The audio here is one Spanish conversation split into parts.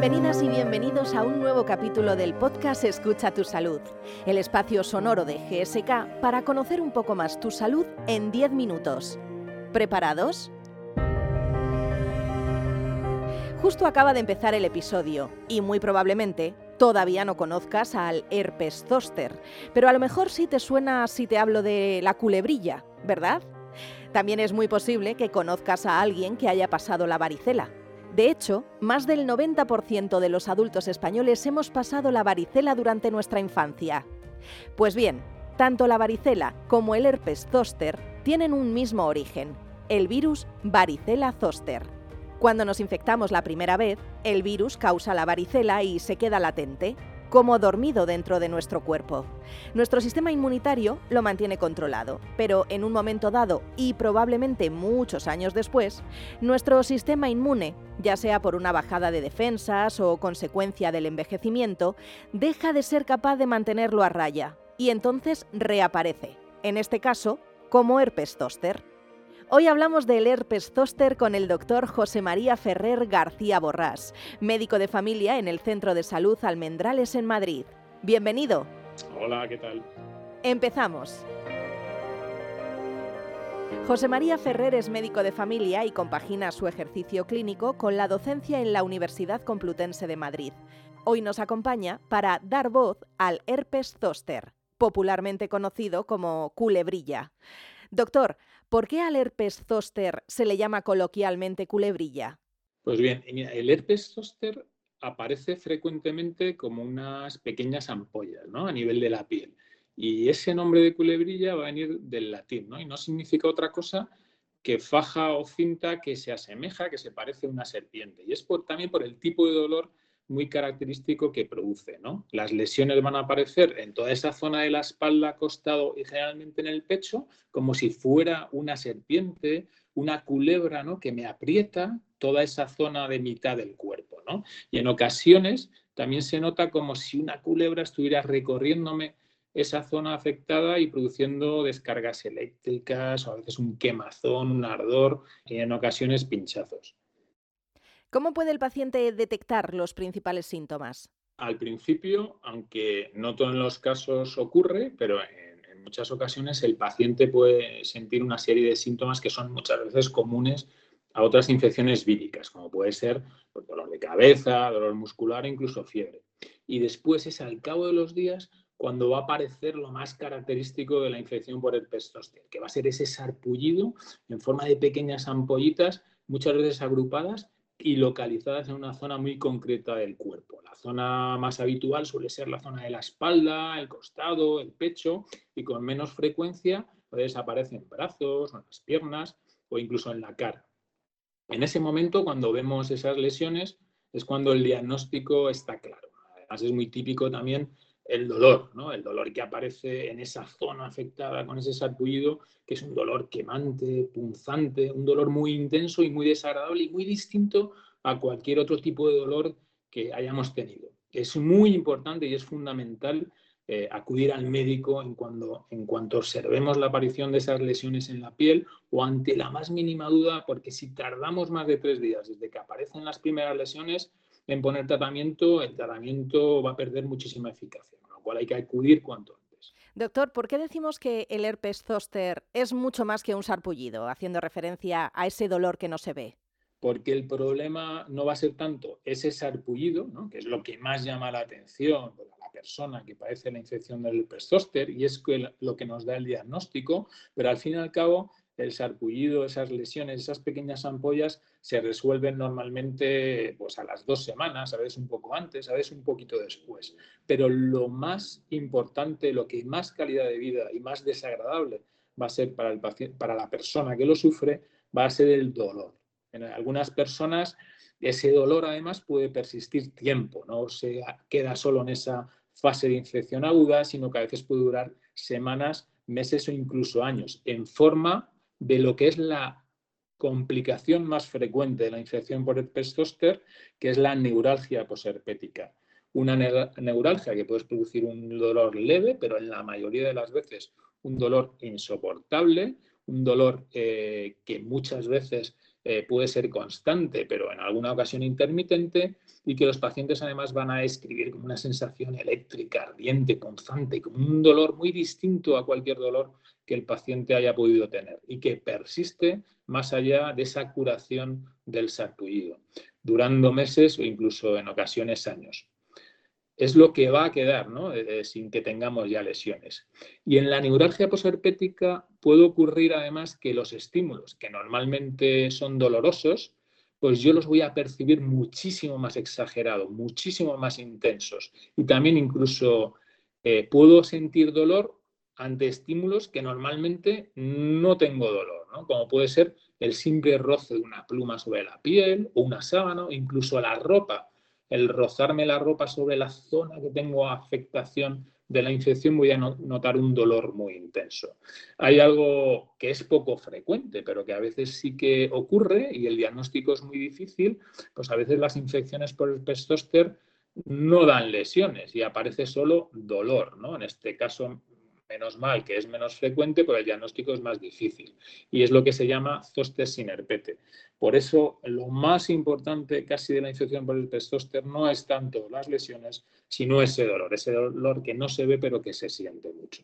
Bienvenidas y bienvenidos a un nuevo capítulo del podcast Escucha tu salud, el espacio sonoro de GSK para conocer un poco más tu salud en 10 minutos. ¿Preparados? Justo acaba de empezar el episodio y muy probablemente todavía no conozcas al herpes zoster, pero a lo mejor sí te suena si te hablo de la culebrilla, ¿verdad? También es muy posible que conozcas a alguien que haya pasado la varicela. De hecho, más del 90% de los adultos españoles hemos pasado la varicela durante nuestra infancia. Pues bien, tanto la varicela como el herpes zoster tienen un mismo origen, el virus varicela zoster. Cuando nos infectamos la primera vez, el virus causa la varicela y se queda latente, como dormido dentro de nuestro cuerpo. Nuestro sistema inmunitario lo mantiene controlado, pero en un momento dado y probablemente muchos años después, nuestro sistema inmune, ya sea por una bajada de defensas o consecuencia del envejecimiento, deja de ser capaz de mantenerlo a raya y entonces reaparece, en este caso como herpes zóster. Hoy hablamos del herpes zóster con el doctor José María Ferrer García Borrás, médico de familia en el Centro de Salud Almendrales en Madrid. Bienvenido. Hola, ¿qué tal? Empezamos. José María Ferrer es médico de familia y compagina su ejercicio clínico con la docencia en la Universidad Complutense de Madrid. Hoy nos acompaña para dar voz al herpes zóster, popularmente conocido como culebrilla. Doctor, ¿Por qué al herpes zóster se le llama coloquialmente culebrilla? Pues bien, el herpes zóster aparece frecuentemente como unas pequeñas ampollas ¿no? a nivel de la piel. Y ese nombre de culebrilla va a venir del latín, ¿no? Y no significa otra cosa que faja o cinta que se asemeja, que se parece a una serpiente. Y es por, también por el tipo de dolor muy característico que produce. ¿no? Las lesiones van a aparecer en toda esa zona de la espalda, costado y generalmente en el pecho, como si fuera una serpiente, una culebra ¿no? que me aprieta toda esa zona de mitad del cuerpo. ¿no? Y en ocasiones también se nota como si una culebra estuviera recorriéndome esa zona afectada y produciendo descargas eléctricas o a veces un quemazón, un ardor y en ocasiones pinchazos. ¿Cómo puede el paciente detectar los principales síntomas? Al principio, aunque no todos los casos ocurre, pero en, muchas ocasiones el paciente puede sentir una serie de síntomas que son muchas veces comunes a otras infecciones víricas, como puede ser pues, dolor de cabeza, dolor muscular e incluso fiebre. Y después es al cabo de los días cuando va a aparecer lo más característico de la infección por el zóster, que va a ser ese sarpullido en forma de pequeñas ampollitas, muchas veces agrupadas y localizadas en una zona muy concreta del cuerpo. La zona más habitual suele ser la zona de la espalda, el costado, el pecho y con menos frecuencia pues, aparecen en brazos, en las piernas o incluso en la cara. En ese momento, cuando vemos esas lesiones, es cuando el diagnóstico está claro. Además, es muy típico también el dolor, ¿no? El dolor que aparece en esa zona afectada con ese sarpullido, que es un dolor quemante, punzante, un dolor muy intenso y muy desagradable y muy distinto a cualquier otro tipo de dolor que hayamos tenido. Es muy importante y es fundamental eh, acudir al médico en, en cuanto observemos la aparición de esas lesiones en la piel o ante la más mínima duda, porque si tardamos más de tres días desde que aparecen las primeras lesiones, en poner tratamiento, el tratamiento va a perder muchísima eficacia, con lo cual hay que acudir cuanto antes. Doctor, ¿por qué decimos que el herpes zóster es mucho más que un sarpullido, haciendo referencia a ese dolor que no se ve? Porque el problema no va a ser tanto ese sarpullido, que es lo que más llama la atención a la persona que padece la infección del herpes zóster y es lo que nos da el diagnóstico, pero al fin y al cabo el sarpullido, esas lesiones, esas pequeñas ampollas se resuelven normalmente pues, a las dos semanas, a veces un poco antes, a veces un poquito después. Pero lo más importante, lo que más calidad de vida y más desagradable va a ser para, el paciente, para la persona que lo sufre, va a ser el dolor. En algunas personas ese dolor además puede persistir tiempo, no se queda solo en esa fase de infección aguda, sino que a veces puede durar semanas, meses o incluso años, en forma de lo que es la complicación más frecuente de la infección por herpes zóster, que es la neuralgia posherpética. Una neuralgia que puede producir un dolor leve, pero en la mayoría de las veces un dolor insoportable, un dolor eh, que muchas veces eh, puede ser constante, pero en alguna ocasión intermitente, y que los pacientes además van a describir como una sensación eléctrica, ardiente, constante, como un dolor muy distinto a cualquier dolor que el paciente haya podido tener y que persiste más allá de esa curación del sarpullido, durando meses o incluso en ocasiones años es lo que va a quedar, ¿no? Eh, eh, sin que tengamos ya lesiones. Y en la neuralgia posherpética puede ocurrir además que los estímulos, que normalmente son dolorosos, pues yo los voy a percibir muchísimo más exagerados, muchísimo más intensos. Y también incluso eh, puedo sentir dolor ante estímulos que normalmente no tengo dolor, ¿no? como puede ser el simple roce de una pluma sobre la piel o una sábana o incluso la ropa el rozarme la ropa sobre la zona que tengo afectación de la infección, voy a notar un dolor muy intenso. Hay algo que es poco frecuente, pero que a veces sí que ocurre y el diagnóstico es muy difícil, pues a veces las infecciones por el pestóster no dan lesiones y aparece solo dolor, ¿no? En este caso menos mal que es menos frecuente, pero el diagnóstico es más difícil. Y es lo que se llama zoster sin herpete. Por eso, lo más importante casi de la infección por el pestóster no es tanto las lesiones, sino ese dolor, ese dolor que no se ve, pero que se siente mucho.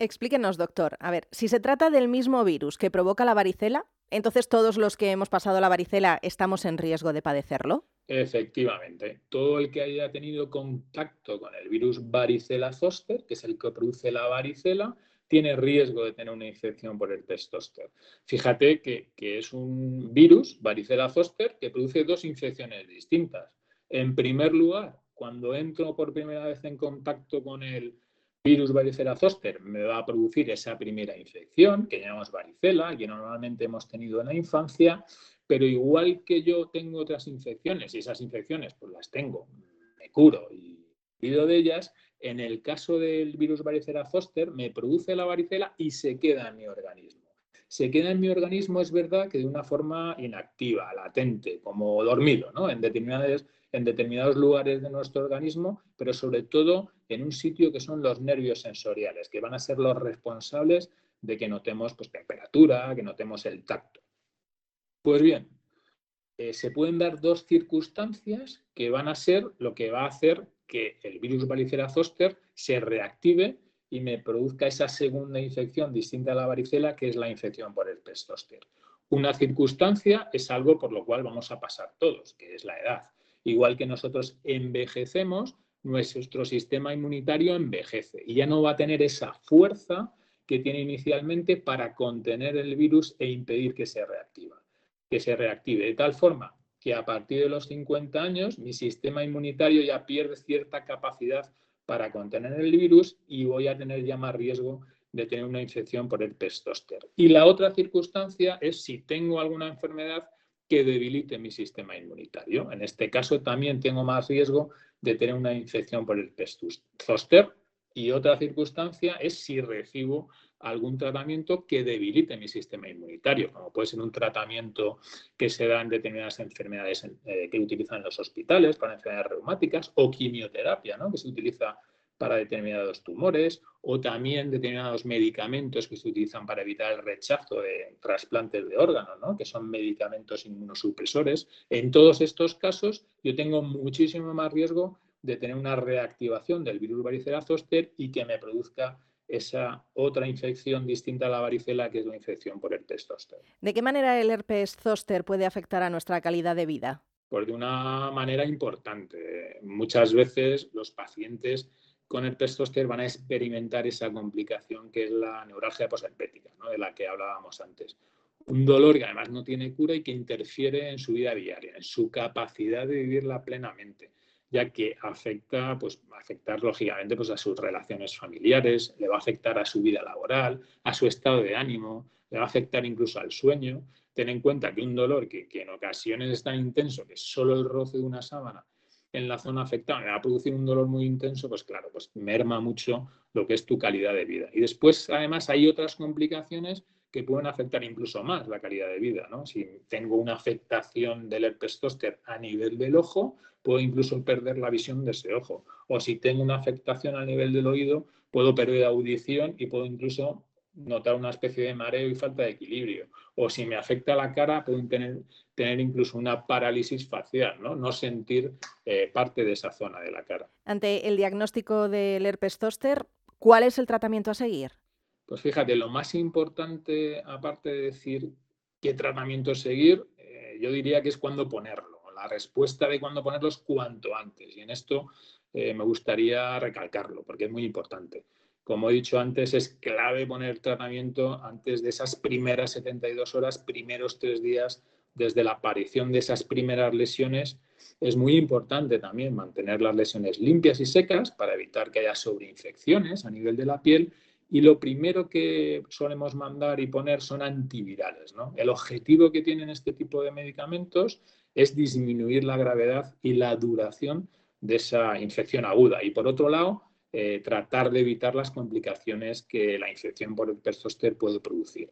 Explíquenos, doctor. A ver, si se trata del mismo virus que provoca la varicela, entonces todos los que hemos pasado la varicela estamos en riesgo de padecerlo. Efectivamente, todo el que haya tenido contacto con el virus varicela zoster, que es el que produce la varicela, tiene riesgo de tener una infección por el pestóster. Fíjate que, es un virus, varicela zoster, que produce dos infecciones distintas. En primer lugar, cuando entro por primera vez en contacto con el virus varicela zoster, me va a producir esa primera infección, que llamamos varicela, que normalmente hemos tenido en la infancia, pero igual que yo tengo otras infecciones y esas infecciones pues las tengo, me curo y cuido de ellas, en el caso del virus varicela zoster me produce la varicela y se queda en mi organismo. Se queda en mi organismo, es verdad, que de una forma inactiva, latente, como dormido, ¿no? En determinados, en determinados lugares de nuestro organismo, pero sobre todo en un sitio que son los nervios sensoriales, que van a ser los responsables de que notemos pues, temperatura, que notemos el tacto. Pues bien, eh, se pueden dar dos circunstancias que van a ser lo que va a hacer que el virus varicela zoster se reactive y me produzca esa segunda infección distinta a la varicela, que es la infección por el pestóster. Una circunstancia es algo por lo cual vamos a pasar todos, que es la edad. Igual que nosotros envejecemos, nuestro sistema inmunitario envejece y ya no va a tener esa fuerza que tiene inicialmente para contener el virus e impedir que se reactiva que se reactive de tal forma que a partir de los 50 años mi sistema inmunitario ya pierde cierta capacidad para contener el virus y voy a tener ya más riesgo de tener una infección por el pestóster. Y la otra circunstancia es si tengo alguna enfermedad que debilite mi sistema inmunitario. En este caso también tengo más riesgo de tener una infección por el pestóster. Y otra circunstancia es si recibo algún tratamiento que debilite mi sistema inmunitario, como puede ser un tratamiento que se da en determinadas enfermedades eh, que utilizan los hospitales para enfermedades reumáticas o quimioterapia, ¿no? que se utiliza para determinados tumores o también determinados medicamentos que se utilizan para evitar el rechazo de trasplantes de órganos, ¿no? que son medicamentos inmunosupresores. En todos estos casos yo tengo muchísimo más riesgo de tener una reactivación del virus varicela zoster y que me produzca esa otra infección distinta a la varicela, que es la infección por herpes zóster. ¿De qué manera el herpes zóster puede afectar a nuestra calidad de vida? Pues de una manera importante. Muchas veces los pacientes con herpes zóster van a experimentar esa complicación que es la neuralgia posherpética, ¿no? de la que hablábamos antes. Un dolor que además no tiene cura y que interfiere en su vida diaria, en su capacidad de vivirla plenamente ya que afecta, pues, afectar lógicamente pues, a sus relaciones familiares, le va a afectar a su vida laboral, a su estado de ánimo, le va a afectar incluso al sueño. Ten en cuenta que un dolor que, en ocasiones es tan intenso que solo el roce de una sábana en la zona afectada me va a producir un dolor muy intenso, pues claro, pues merma mucho lo que es tu calidad de vida. Y después, además, hay otras complicaciones que pueden afectar incluso más la calidad de vida. ¿no? Si tengo una afectación del herpes zóster a nivel del ojo, puedo incluso perder la visión de ese ojo. O si tengo una afectación a nivel del oído, puedo perder audición y puedo incluso notar una especie de mareo y falta de equilibrio. O si me afecta la cara, pueden tener, incluso una parálisis facial, no, no sentir eh, parte de esa zona de la cara. Ante el diagnóstico del herpes zóster, ¿cuál es el tratamiento a seguir? Pues fíjate, lo más importante, aparte de decir qué tratamiento seguir, eh, yo diría que es cuándo ponerlo. La respuesta de cuándo ponerlo es cuanto antes. Y en esto eh, me gustaría recalcarlo, porque es muy importante. Como he dicho antes, es clave poner tratamiento antes de esas primeras 72 horas, primeros tres días desde la aparición de esas primeras lesiones. Es muy importante también mantener las lesiones limpias y secas para evitar que haya sobreinfecciones a nivel de la piel. Y lo primero que solemos mandar y poner son antivirales. El objetivo que tienen este tipo de medicamentos es disminuir la gravedad y la duración de esa infección aguda. Y por otro lado, eh, tratar de evitar las complicaciones que la infección por el zóster puede producir.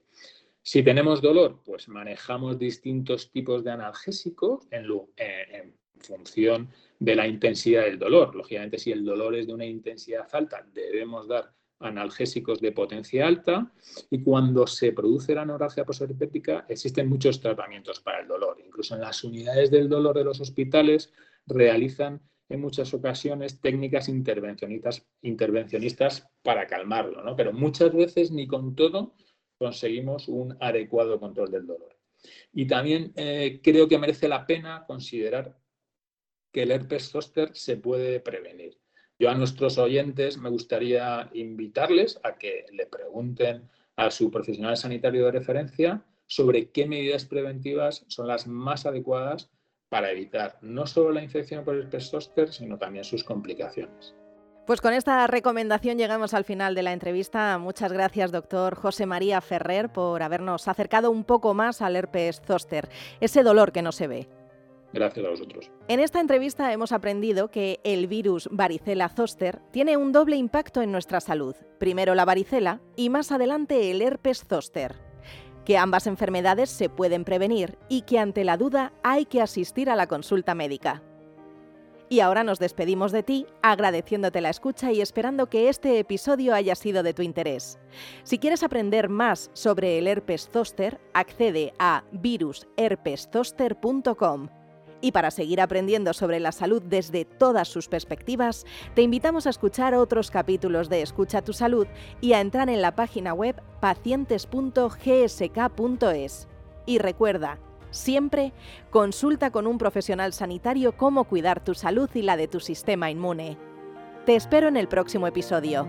Si tenemos dolor, pues manejamos distintos tipos de analgésicos en, en, función de la intensidad del dolor. Lógicamente, si el dolor es de una intensidad alta, debemos dar analgésicos de potencia alta y cuando se produce la neuralgia posherpética existen muchos tratamientos para el dolor. Incluso en las unidades del dolor de los hospitales realizan en muchas ocasiones técnicas intervencionistas, para calmarlo, ¿no? pero muchas veces ni con todo conseguimos un adecuado control del dolor. Y también eh, creo que merece la pena considerar que el herpes zóster se puede prevenir. Yo a nuestros oyentes me gustaría invitarles a que le pregunten a su profesional sanitario de referencia sobre qué medidas preventivas son las más adecuadas para evitar no solo la infección por el zóster, sino también sus complicaciones. Pues con esta recomendación llegamos al final de la entrevista. Muchas gracias, doctor José María Ferrer, por habernos acercado un poco más al herpes zóster, ese dolor que no se ve. Gracias a vosotros. En esta entrevista hemos aprendido que el virus varicela zoster tiene un doble impacto en nuestra salud. Primero la varicela y más adelante el herpes zóster que ambas enfermedades se pueden prevenir y que ante la duda hay que asistir a la consulta médica. Y ahora nos despedimos de ti agradeciéndote la escucha y esperando que este episodio haya sido de tu interés. Si quieres aprender más sobre el herpes zóster, accede a virusherpeszoster.com y para seguir aprendiendo sobre la salud desde todas sus perspectivas, te invitamos a escuchar otros capítulos de Escucha tu Salud y a entrar en la página web pacientes.gsk.es. Y recuerda, siempre consulta con un profesional sanitario cómo cuidar tu salud y la de tu sistema inmune. Te espero en el próximo episodio.